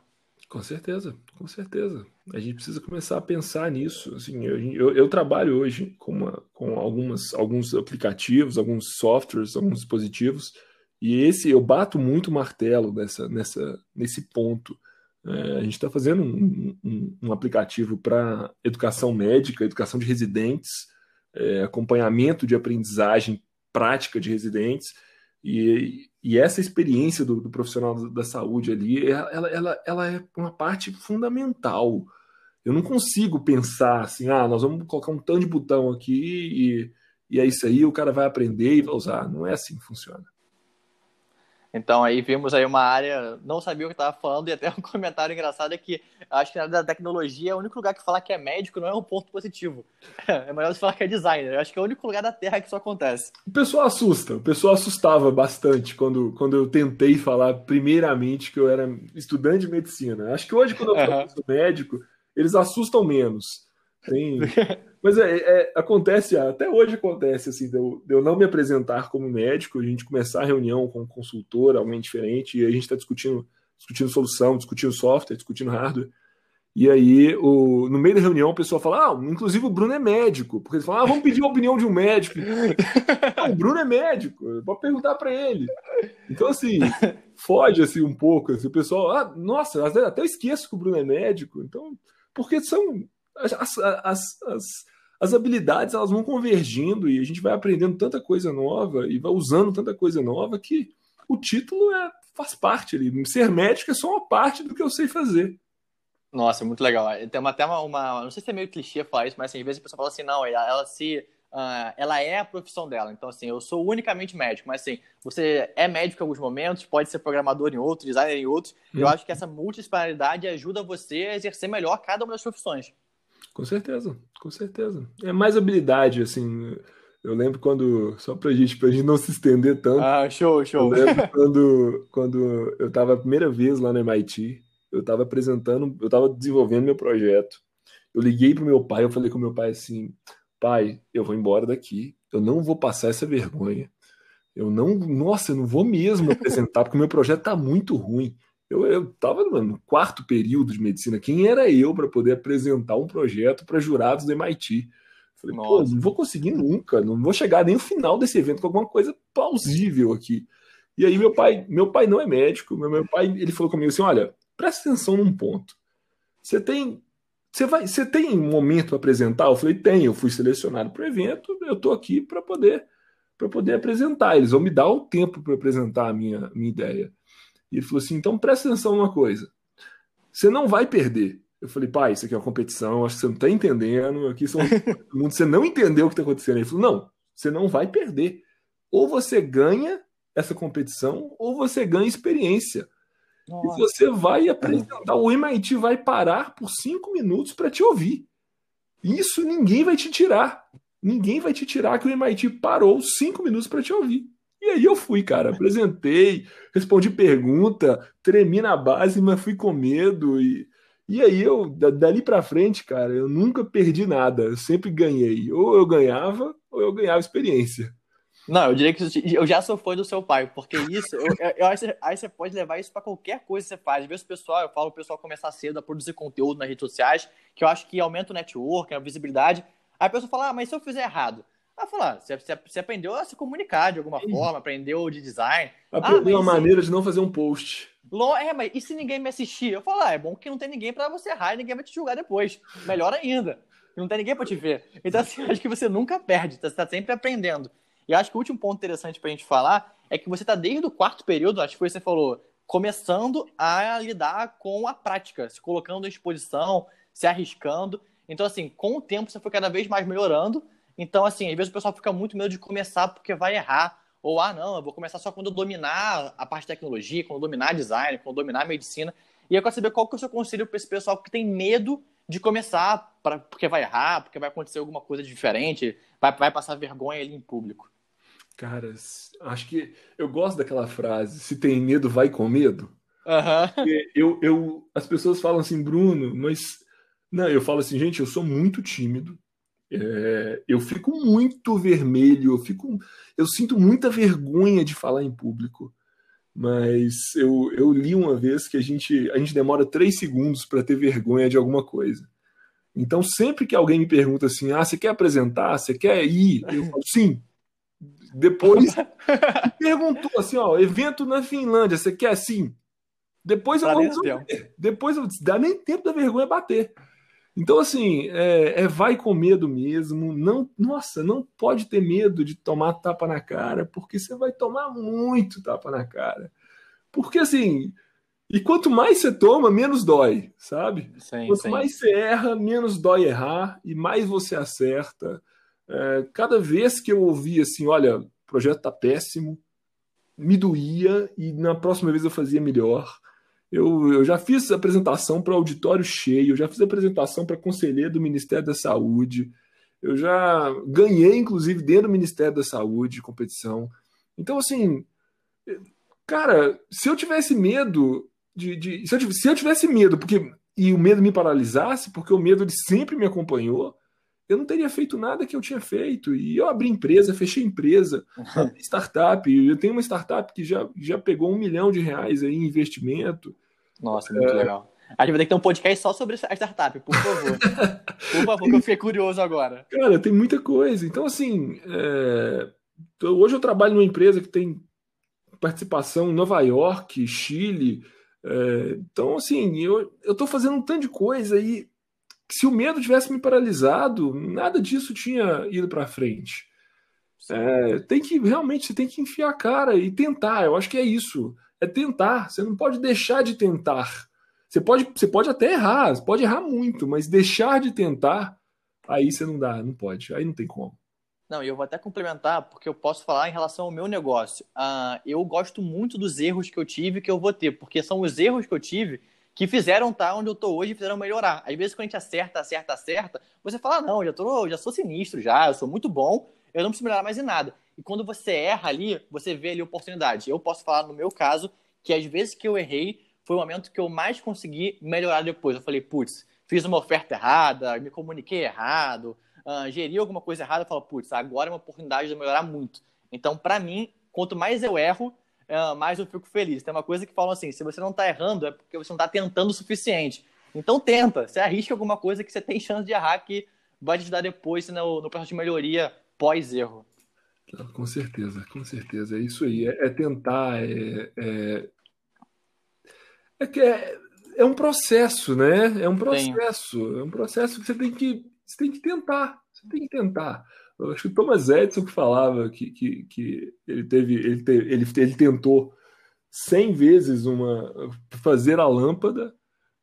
Com certeza, com certeza. A gente precisa começar a pensar nisso. Assim, eu, eu, eu trabalho hoje com, uma, com algumas, alguns aplicativos, alguns softwares, alguns dispositivos, e esse eu bato muito martelo nessa, nessa, nesse ponto. É, a gente está fazendo um, um, um aplicativo para educação médica, educação de residentes, é, acompanhamento de aprendizagem prática de residentes, e, e essa experiência do, do profissional da saúde ali, ela, ela, ela é uma parte fundamental. Eu não consigo pensar assim, ah, nós vamos colocar um tanto de botão aqui e, e é isso aí, o cara vai aprender e vai usar. Não é assim que funciona. Então aí vimos aí uma área, não sabia o que estava falando, e até *laughs* um comentário engraçado é que acho que na área da tecnologia, o único lugar que falar que é médico não é um ponto positivo. *laughs* É melhor você falar que é designer. Eu acho que é o único lugar da Terra que isso acontece. O pessoal assusta, o pessoal assustava bastante quando, quando eu tentei falar primeiramente que eu era estudante de medicina. Acho que hoje, quando eu falo uhum. médico, eles assustam menos. Tem, *laughs* Mas é, é, acontece, até hoje acontece, assim, de eu, de eu, não me apresentar como médico, a gente começar a reunião com um consultor, alguém diferente, e a gente está discutindo, discutindo solução, discutindo software, discutindo hardware. E aí, o, no meio da reunião, o pessoal fala: Ah, inclusive o Bruno é médico. Porque eles falam: Ah, vamos pedir a opinião de um médico. Não, *laughs* o Bruno é médico, pode perguntar para ele. Então, assim, foge assim, um pouco. Assim, o pessoal, ah, nossa, até eu esqueço que o Bruno é médico. Então, porque são. As, as, as, as habilidades elas vão convergindo e a gente vai aprendendo tanta coisa nova e vai usando tanta coisa nova que o título é, faz parte ali. Ser médico é só uma parte do que eu sei fazer. Nossa, muito legal. Tem uma, até uma, uma, Não sei se é meio clichê falar isso, mas assim, às vezes a pessoa fala assim, não, ela, ela se. Uh, ela é a profissão dela. Então, assim, eu sou unicamente médico, mas assim, você é médico em alguns momentos, pode ser programador em outros, designer em outros. Hum. Eu acho que essa multidisciplinaridade ajuda você a exercer melhor cada uma das profissões. Com certeza, com certeza. É mais habilidade, assim. Eu lembro quando, só pra gente, pra gente não se estender tanto. Ah, show, show. Eu lembro *laughs* quando, quando eu tava a primeira vez lá no MIT, eu estava apresentando, eu estava desenvolvendo meu projeto. Eu liguei pro meu pai, eu falei com meu pai assim: pai, eu vou embora daqui, eu não vou passar essa vergonha. Eu não, nossa, eu não vou mesmo apresentar, porque o meu projeto tá muito ruim. Eu, eu tava no quarto período de medicina. Quem era eu para poder apresentar um projeto para jurados do MIT? Falei, nossa. pô, não vou conseguir nunca, não vou chegar nem no final desse evento com alguma coisa plausível aqui. E aí meu pai, meu pai não é médico, meu, meu pai, ele falou comigo assim, olha, presta atenção num ponto. Você tem você vai, você tem um momento para apresentar? Eu falei, tem, eu fui selecionado para o evento, eu estou aqui para poder para poder apresentar. Eles vão me dar o tempo para apresentar a minha, minha ideia. E ele falou assim: então presta atenção numa coisa. Você não vai perder. Eu falei, pai, isso aqui é uma competição, acho que você não está entendendo. Aqui são *laughs* mundo, você não entendeu o que está acontecendo. Ele falou: não, você não vai perder. Ou você ganha essa competição, ou você ganha experiência. Nossa. E você vai apresentar, o MIT vai parar por cinco minutos para te ouvir. Isso ninguém vai te tirar. Ninguém vai te tirar que o MIT parou cinco minutos para te ouvir. E aí eu fui, cara, apresentei, respondi pergunta, tremi na base, mas fui com medo e e aí eu dali para frente, cara, eu nunca perdi nada, eu sempre ganhei. Ou eu ganhava, ou eu ganhava experiência. Não, eu diria que eu já sou fã do seu pai, porque isso, eu, eu aí você pode levar isso para qualquer coisa que você faz. Às vezes o pessoal, eu falo o pessoal começar cedo a produzir conteúdo nas redes sociais, que eu acho que aumenta o network, a visibilidade. Aí a pessoa fala, ah, mas se eu fizer errado? Aí falar, ah, você, você, aprendeu a se comunicar de alguma forma, aprendeu de design. Aprendeu ah, uma maneira de não fazer um post. É, mas e se ninguém me assistir? Eu falo, ah, é bom que não tem ninguém para você errar e ninguém vai te julgar depois. Melhor ainda. Não tem ninguém para te ver. Então, assim, acho que você nunca perde, você está sempre aprendendo. E acho que o último ponto interessante para a gente falar é que você está desde o quarto período, acho que foi você falou, começando a lidar com a prática, se colocando à exposição, se arriscando. Então, assim, com o tempo você foi cada vez mais melhorando. Então, assim, às vezes o pessoal fica muito medo de começar porque vai errar. Ou, ah, não, eu vou começar só quando eu dominar a parte de tecnologia, quando eu dominar design, quando eu dominar a medicina. E eu quero saber qual que é o seu conselho para esse pessoal que tem medo de começar pra, porque vai errar, porque vai acontecer alguma coisa diferente, vai, vai passar vergonha ali em público. Cara, acho que eu gosto daquela frase: se tem medo, vai com medo. Uhum. Eu, eu, as pessoas falam assim, Bruno, mas. Não, eu falo assim, gente, eu sou muito tímido. É, eu fico muito vermelho, eu fico, eu sinto muita vergonha de falar em público. Mas eu, eu li uma vez que a gente, a gente demora três segundos para ter vergonha de alguma coisa. Então, sempre que alguém me pergunta assim, ah, você quer apresentar? Você quer ir? Eu falo, sim, depois *laughs* perguntou assim, ó, evento na Finlândia, você quer assim? Depois eu vou resolver. Depois eu dá nem tempo da vergonha bater. Então, assim, é, é, vai com medo mesmo. Não, nossa, não pode ter medo de tomar tapa na cara, porque você vai tomar muito tapa na cara. Porque, assim, e quanto mais você toma, menos dói, sabe? Sim, quanto sim. mais você erra, menos dói errar, e mais você acerta. É, cada vez que eu ouvia assim, olha, o projeto tá péssimo, me doía e na próxima vez eu fazia melhor. Eu, eu já fiz apresentação para auditório cheio, eu já fiz apresentação para conselheiro do Ministério da Saúde, eu já ganhei, inclusive, dentro do Ministério da Saúde, competição. Então, assim, cara, se eu tivesse medo de. de se, eu, se eu tivesse medo, porque e o medo me paralisasse, porque o medo ele sempre me acompanhou, eu não teria feito nada que eu tinha feito. E eu abri empresa, fechei empresa, *laughs* abri startup. Eu tenho uma startup que já, já pegou um milhão de reais aí em investimento. Nossa, muito é... legal. A gente vai ter que ter um podcast só sobre a startup, por favor. por favor, que eu fiquei curioso agora. Cara, tem muita coisa. Então, assim, é... hoje eu trabalho numa empresa que tem participação em Nova York, Chile. É... Então, assim, eu estou fazendo um tanto de coisa e se o medo tivesse me paralisado, nada disso tinha ido para frente. É, tem que realmente você tem que enfiar a cara e tentar. Eu acho que é isso. É tentar. Você não pode deixar de tentar. Você pode, você pode até errar, pode errar muito, mas deixar de tentar, aí você não dá, não pode, aí não tem como. Não, e eu vou até complementar, porque eu posso falar em relação ao meu negócio. Uh, eu gosto muito dos erros que eu tive que eu vou ter, porque são os erros que eu tive que fizeram estar tá onde eu estou hoje e fizeram melhorar. Às vezes, quando a gente acerta, acerta, acerta, você fala, não, já, tô, já sou sinistro já, eu sou muito bom, eu não preciso melhorar mais em nada. E quando você erra ali, você vê ali oportunidade. Eu posso falar, no meu caso, que às vezes que eu errei, foi o momento que eu mais consegui melhorar depois. Eu falei, putz, fiz uma oferta errada, me comuniquei errado, uh, geri alguma coisa errada, eu falo, putz, agora é uma oportunidade de melhorar muito. Então, para mim, quanto mais eu erro, mais eu fico feliz. Tem uma coisa que falam assim, se você não está errando, é porque você não está tentando o suficiente. Então, tenta. Você arrisca alguma coisa que você tem chance de errar, que vai te ajudar depois no, no processo de melhoria pós-erro. Com certeza, com certeza. É isso aí. É, é tentar, é, é, é que é, é um processo, né? É um processo. É um processo que você tem que, você tem que tentar. Você tem que tentar. Eu acho que o Thomas Edison que falava que, que, que ele teve, ele, teve, ele, ele tentou 100 vezes uma fazer a lâmpada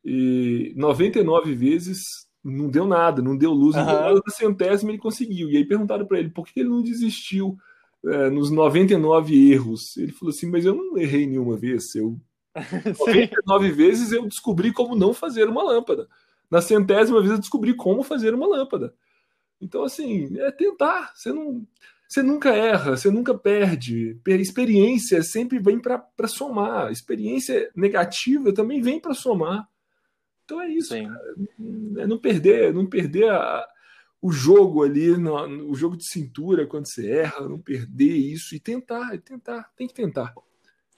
e 99 vezes não deu nada, não deu luz, uhum. na centésima ele conseguiu. E aí perguntaram para ele por que ele não desistiu é, nos 99 erros. Ele falou assim: Mas eu não errei nenhuma vez, eu *laughs* 99 vezes eu descobri como não fazer uma lâmpada. Na centésima vez eu descobri como fazer uma lâmpada. Então, assim, é tentar. Você, não, você nunca erra, você nunca perde. Experiência sempre vem para somar. Experiência negativa também vem para somar. Então é isso. É não perder, não perder a, o jogo ali, no, o jogo de cintura quando você erra, não perder isso e tentar, tentar, tem que tentar.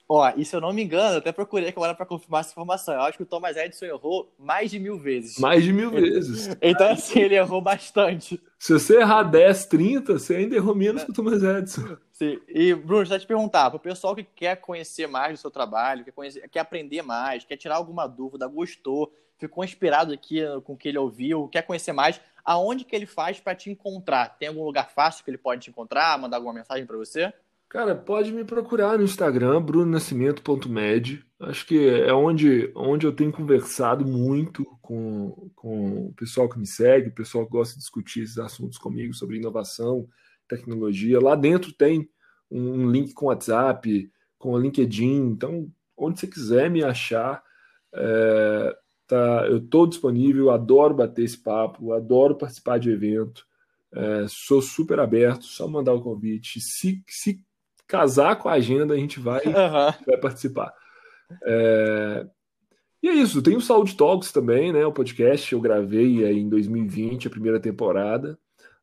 Ó, e se eu não me engano, eu até procurei agora para confirmar essa informação. Eu acho que o Thomas Edison errou mais de mil vezes. Mais de mil vezes. *laughs* então, assim, ele errou bastante. Se você errar 10, 30, você ainda errou menos que o Thomas Edison. Sim. E, Bruno, deixa eu te perguntar, para o pessoal que quer conhecer mais do seu trabalho, quer, conhecer, quer aprender mais, quer tirar alguma dúvida, gostou, ficou inspirado aqui com o que ele ouviu, quer conhecer mais, aonde que ele faz para te encontrar? Tem algum lugar fácil que ele pode te encontrar, mandar alguma mensagem para você? Cara, pode me procurar no Instagram, brunonascimento.med. Acho que é onde, onde eu tenho conversado muito com, com o pessoal que me segue, o pessoal que gosta de discutir esses assuntos comigo sobre inovação, tecnologia. Lá dentro tem um link com WhatsApp, com o LinkedIn. Então, onde você quiser me achar, é, tá, eu estou disponível, adoro bater esse papo, adoro participar de evento. É, sou super aberto, só mandar o convite. Se, se casar com a agenda, a gente vai, *laughs* uhum. vai participar. É... E é isso, tem o Saúde Talks também, né? O podcast eu gravei aí em 2020, a primeira temporada.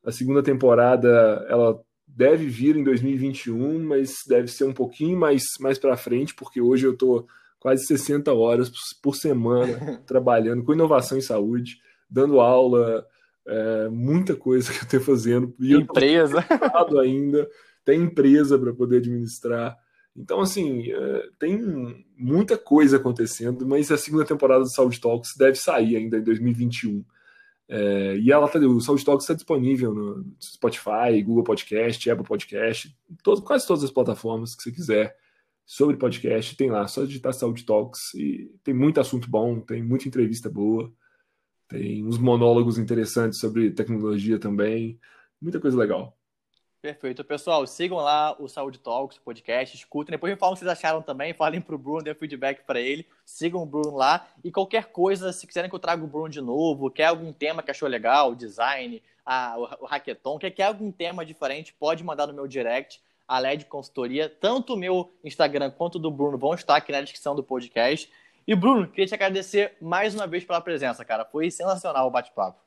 A segunda temporada, ela deve vir em 2021, mas deve ser um pouquinho mais, mais para frente, porque hoje eu estou quase 60 horas por semana *laughs* trabalhando com inovação em saúde, dando aula, é, muita coisa *laughs* que eu estou fazendo. E Empresa. Eu ainda tem empresa para poder administrar. Então, assim, é, tem muita coisa acontecendo, mas a segunda temporada do Saúde Talks deve sair ainda em 2021. É, e ela tá, o Saúde Talks está disponível no Spotify, Google Podcast, Apple Podcast, todo, quase todas as plataformas que você quiser sobre podcast, tem lá, só digitar Saúde Talks e tem muito assunto bom, tem muita entrevista boa, tem uns monólogos interessantes sobre tecnologia também, muita coisa legal. Perfeito. Pessoal, sigam lá o Saúde Talks, o podcast, escutem. Depois me falam o que vocês acharam também. *laughs* Falem pro Bruno, dê feedback para ele. Sigam o Bruno lá. E qualquer coisa, se quiserem que eu traga o Bruno de novo, quer algum tema que achou legal, design, a, o, o hackathon, quer, quer algum tema diferente, pode mandar no meu direct, a LED Consultoria. Tanto o meu Instagram quanto o do Bruno vão estar aqui na descrição do podcast. E, Bruno, queria te agradecer mais uma vez pela presença, cara. Foi sensacional o bate-papo.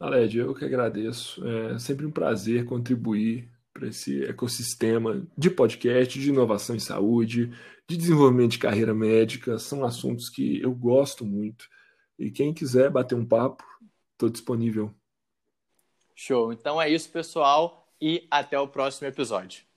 Aled, eu que agradeço. É sempre um prazer contribuir para esse ecossistema de podcast, de inovação em saúde, de desenvolvimento de carreira médica. São assuntos que eu gosto muito. E quem quiser bater um papo, estou disponível. Show. Então é isso, pessoal, e até o próximo episódio.